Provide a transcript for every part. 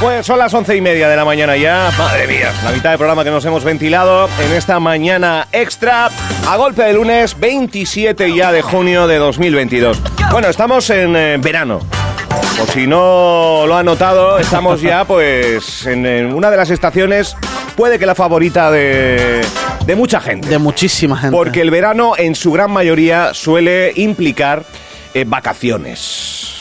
Pues son las once y media de la mañana ya. Madre mía, la mitad del programa que nos hemos ventilado en esta mañana extra a golpe de lunes 27 ya de junio de 2022. Bueno, estamos en eh, verano. O si no lo han notado, estamos ya pues en, en una de las estaciones, puede que la favorita de, de mucha gente. De muchísima gente. Porque el verano en su gran mayoría suele implicar eh, vacaciones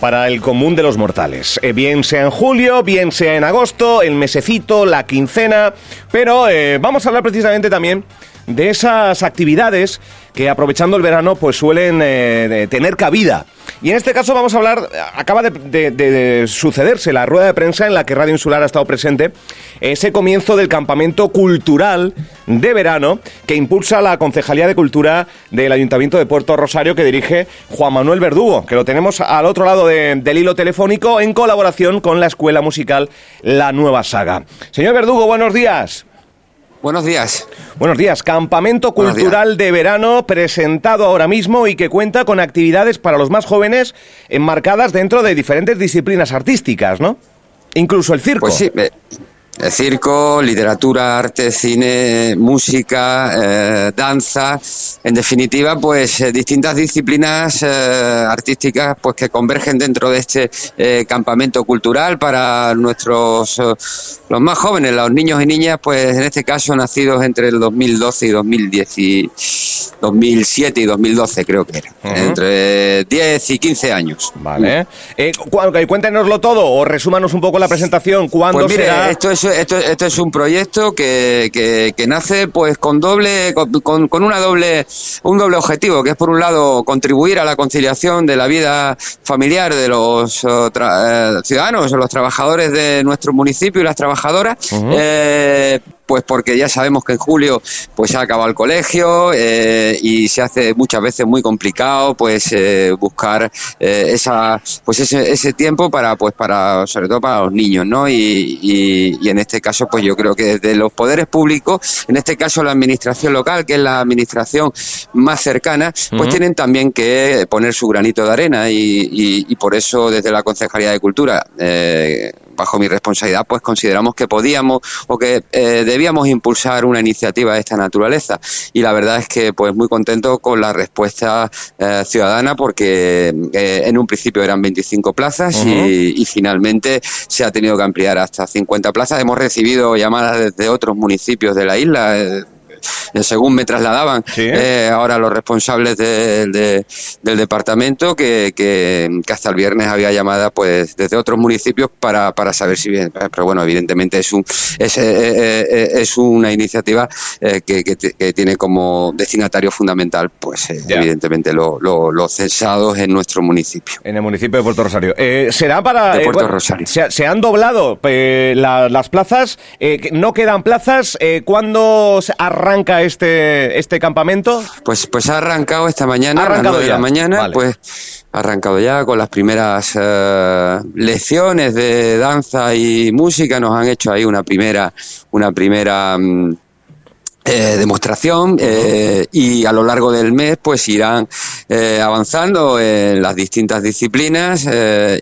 para el común de los mortales. Eh, bien sea en julio, bien sea en agosto, el mesecito, la quincena. Pero eh, vamos a hablar precisamente también de esas actividades que aprovechando el verano pues suelen eh, tener cabida. Y en este caso vamos a hablar, acaba de- de sucederse la rueda de prensa en la que Radio Insular ha estado presente, ese comienzo del campamento cultural de verano que impulsa la Concejalía de Cultura del Ayuntamiento de Puerto Rosario que dirige Juan Manuel Verdugo, que lo tenemos al otro lado de- del hilo telefónico en colaboración con la Escuela Musical La Nueva Saga. Señor Verdugo, buenos días. Buenos días. Buenos días. Campamento Buenos días. cultural de verano presentado ahora mismo y que cuenta con actividades para los más jóvenes enmarcadas dentro de diferentes disciplinas artísticas, ¿no? Incluso el circo. Pues sí, circo, literatura, arte, cine, música, eh, danza, en definitiva, pues eh, distintas disciplinas eh, artísticas pues que convergen dentro de este eh, campamento cultural para nuestros eh, los más jóvenes, los niños y niñas, pues en este caso nacidos entre el 2012 y 2010 y 2007 y 2012 creo que era, entre 10 y 15 años. Vale. Eh, cu- cuéntenoslo todo o resúmanos un poco la presentación. ¿Cuándo Pues mire, será? esto es, esto, esto es un proyecto que, que, que nace pues con doble, con, con- una doble, un doble objetivo, que es por un lado contribuir a la conciliación de la vida familiar de los eh, tra- eh, ciudadanos, los trabajadores de nuestro municipio y las trabajadoras, eh, pues porque ya sabemos que en julio pues se ha acabado el colegio eh, y se hace muchas veces muy complicado pues eh, buscar eh, esa pues ese, ese tiempo para pues para sobre todo para los niños no y, y- y en este caso pues yo creo que desde los poderes públicos en este caso la administración local que es la administración más cercana pues tienen también que poner su granito de arena y, y- y por eso desde la concejalía de cultura eh, bajo mi responsabilidad, pues consideramos que podíamos o que eh, debíamos impulsar una iniciativa de esta naturaleza. Y la verdad es que, pues, muy contento con la respuesta eh, ciudadana, porque eh, en un principio eran 25 plazas y, y finalmente se ha tenido que ampliar hasta 50 plazas. Hemos recibido llamadas desde otros municipios de la isla. Según me trasladaban Sí. eh, ahora los responsables de- de- del departamento que, que- que hasta el viernes había llamada pues desde otros municipios para, para saber si bien pero bueno evidentemente es un es, eh, eh, es una iniciativa eh, que, que tiene como destinatario fundamental pues evidentemente lo- lo- los censados en nuestro municipio En el municipio de Puerto Rosario. Eh, ¿Será para...? De Puerto Rosario. Se, se han doblado la- las plazas. no quedan plazas. Eh, ¿Cuándo arranca este, este campamento? Pues, pues ha arrancado esta mañana, Ha a las arrancado 9 de ya, la mañana, vale. pues ha arrancado ya con las primeras eh, lecciones de danza y música. Nos han hecho ahí una primera, una primera mm, eh, demostración eh, y a lo largo del mes pues irán eh, avanzando en las distintas disciplinas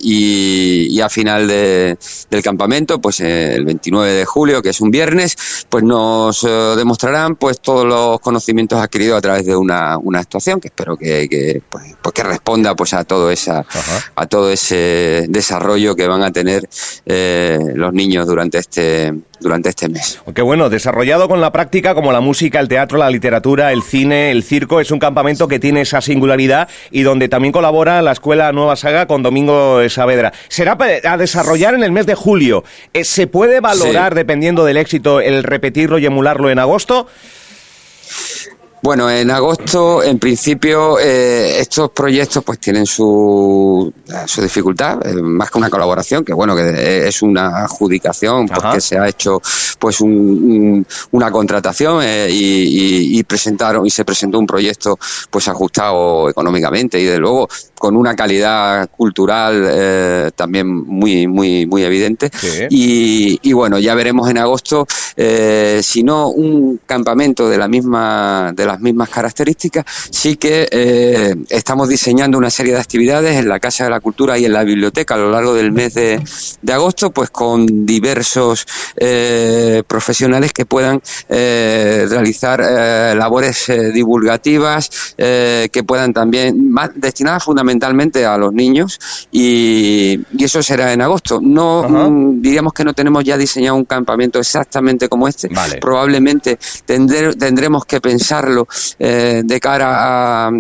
y, y a final de- del campamento pues el 29 de julio que es un viernes pues nos demostrarán pues todos los conocimientos adquiridos a través de una, una actuación que espero que, que, pues, pues, que responda pues a todo esa Ajá. a todo ese desarrollo que van a tener los niños durante este durante este mes. Qué bueno, desarrollado con la práctica como la música, el teatro, la literatura, el cine, el circo. Es un campamento que tiene esa singularidad y donde también colabora la Escuela Nueva Saga con Domingo Saavedra. Será a desarrollar en el mes de julio. Eh, ¿Se puede valorar, Sí. dependiendo del éxito, el repetirlo y emularlo en agosto? Bueno, en agosto, en principio, eh, estos proyectos pues tienen su, su dificultad, eh, más que una colaboración, que bueno, que es una adjudicación Ajá. porque se ha hecho pues un- un- una contratación eh, y, y- y presentaron y se presentó un proyecto pues ajustado económicamente y de luego con una calidad cultural eh, también muy muy muy evidente Sí. y, y bueno ya veremos en agosto eh, si no un campamento de la misma de las mismas características. Sí que eh, estamos diseñando una serie de actividades en la Casa de la Cultura y en la biblioteca a lo largo del mes de, agosto, pues con diversos eh, profesionales que puedan eh, realizar labores divulgativas, que puedan también, más destinadas fundamentalmente a los niños, y, eso será en agosto. No mm, diríamos que no tenemos ya diseñado un campamento exactamente como este. Probablemente tendremos que pensarlo eh, de cara a,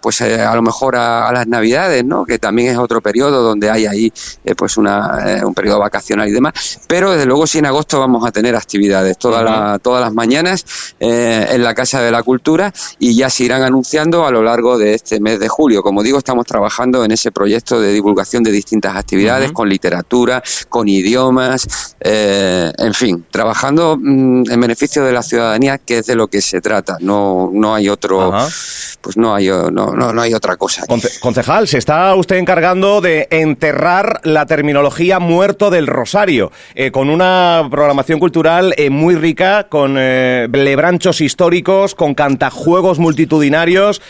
pues eh, a lo mejor a, las Navidades, ¿no? Que también es otro periodo donde hay ahí eh, pues una, un periodo vacacional y demás. Pero desde luego sí en agosto vamos a tener actividades todas todas las mañanas en la Casa de la Cultura y ya se irán anunciando a lo largo de este mes de julio. Como digo, estamos trabajando en ese proyecto de divulgación de distintas actividades con literatura, con idiomas, en fin, trabajando mm, en beneficio de la ciudadanía, que es de lo que se trata. No, no hay otro, pues no hay, no, no, hay otra cosa. concejal, se está usted encargando de enterrar la terminología muerto del Rosario, eh, con una programación cultural eh, muy rica, con eh, lebranchos históricos, con cantajuegos multitudinarios,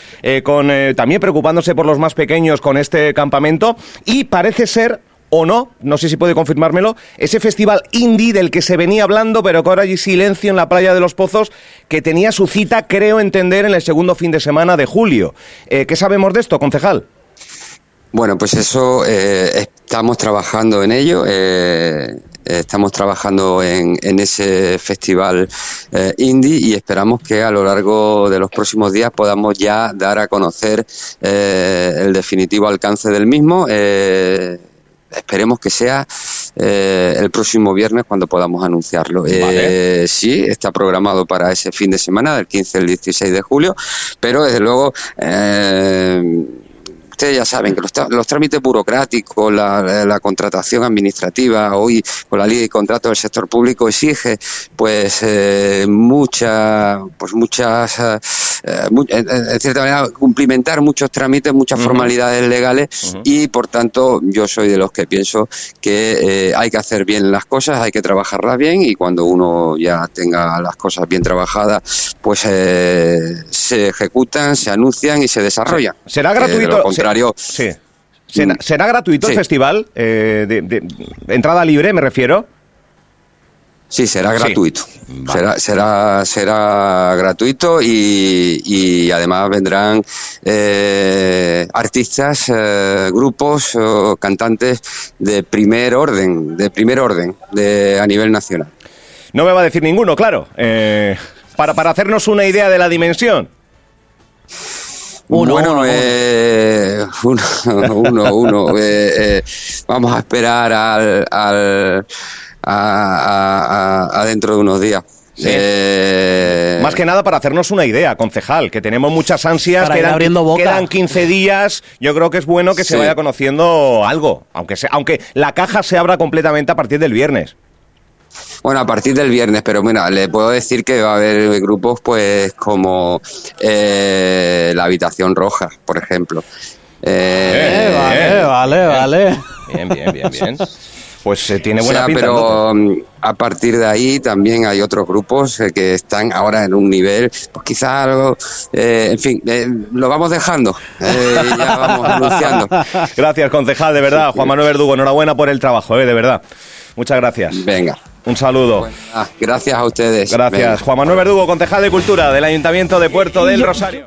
con también preocupándose por los más pequeños con este campamento y parece ser o no, no sé si puede confirmármelo, ese festival indie del que se venía hablando, pero que ahora hay silencio en la playa de los Pozos, que tenía su cita, creo entender, en el segundo fin de semana de julio. Eh, ¿Qué sabemos de esto, concejal? Bueno, pues eso eh, estamos trabajando en ello. Eh, estamos trabajando en, ese festival indie y esperamos que a lo largo de los próximos días podamos ya dar a conocer el definitivo alcance del mismo esperemos que sea eh, el próximo viernes cuando podamos anunciarlo. Eh, sí, está programado para ese fin de semana, del 15 al 16 de julio, pero desde luego... Eh, ustedes ya saben que los, trámites burocráticos, la, contratación administrativa, hoy con la ley de contratos del sector público exige pues eh, muchas, pues muchas, eh, en, cierta manera, cumplimentar muchos trámites, muchas formalidades legales y por tanto yo soy de los que pienso que eh, hay que hacer bien las cosas, hay que trabajarlas bien y cuando uno ya tenga las cosas bien trabajadas, pues se ejecutan, se anuncian y se desarrollan. ¿Será gratuito? Sí. ¿Será, gratuito el festival? Eh, de, ¿Entrada libre, me refiero? Sí, será gratuito. Será, será, será gratuito y, además vendrán eh, artistas, eh, grupos, cantantes de primer orden, de primer orden, de a nivel nacional. No me va a decir ninguno, claro. para, para hacernos una idea de la dimensión. Uno, bueno, eh, uno, uno, uno. Eh, eh, vamos a esperar al, al a, dentro de unos días. Eh, Más que nada para hacernos una idea, concejal, que tenemos muchas ansias, quedan, abriendo quedan 15 días, yo creo que es bueno que se vaya conociendo algo, aunque, sea, aunque la caja se abra completamente a partir del viernes. Bueno, a partir del viernes, pero bueno, le puedo decir que va a haber grupos pues como eh, La Habitación Roja, por ejemplo. Eh, vale, vale, vale. Bien, bien, bien, bien. Pues se tiene buena pinta. Pero mm, a partir de ahí también hay otros grupos eh, que están ahora en un nivel, pues quizá algo, en fin, lo vamos dejando, ya vamos anunciando. Gracias, concejal, de verdad. Juan Manuel Verdugo, enhorabuena por el trabajo, de verdad. Muchas gracias. Venga. Un saludo. gracias a ustedes. Gracias. Juan Manuel Verdugo, concejal de Cultura del Ayuntamiento de Puerto del Rosario.